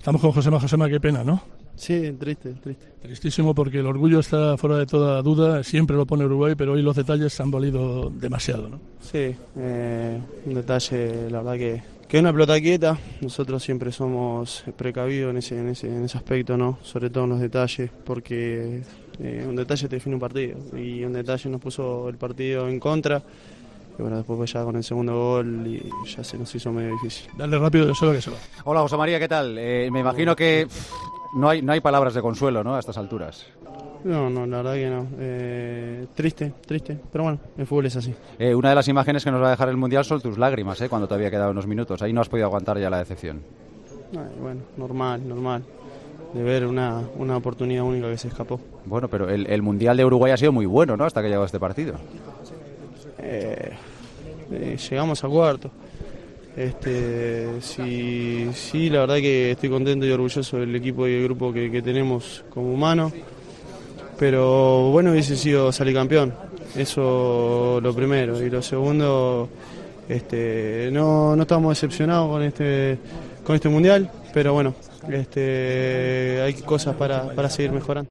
Estamos con Josema. Josema, qué pena, ¿no? Sí, triste, triste. Tristísimo porque el orgullo está fuera de toda duda, siempre lo pone Uruguay, pero hoy los detalles se han valido demasiado, ¿no? Sí, eh, un detalle, la verdad que, que es una pelota quieta, nosotros siempre somos precavidos en ese, en ese, en ese aspecto, ¿no? Sobre todo en los detalles, porque eh, un detalle te define un partido y un detalle nos puso el partido en contra. Y bueno, después ya con el segundo gol y ya se nos hizo medio difícil. Dale rápido, yo sé que se va. Hola José María, ¿qué tal? Eh, me imagino que pff, no hay, no hay palabras de consuelo, ¿no? A estas alturas. No, no, la verdad que no. Eh, triste, triste, pero bueno, el fútbol es así. Eh, una de las imágenes que nos va a dejar el Mundial son tus lágrimas, ¿eh? Cuando todavía quedaban unos minutos. Ahí no has podido aguantar ya la decepción. Ay, bueno, normal, normal. De ver una, una oportunidad única que se escapó. Bueno, pero el, el Mundial de Uruguay ha sido muy bueno, ¿no? Hasta que llegó este partido. Eh, llegamos a cuarto. Este, sí, sí, la verdad que estoy contento y orgulloso del equipo y del grupo que, tenemos como humano. Pero bueno hubiese sido salir campeón. Eso lo primero. Y lo segundo, este, no, no estamos decepcionados con este, con este mundial, pero bueno, este, hay cosas para, para seguir mejorando.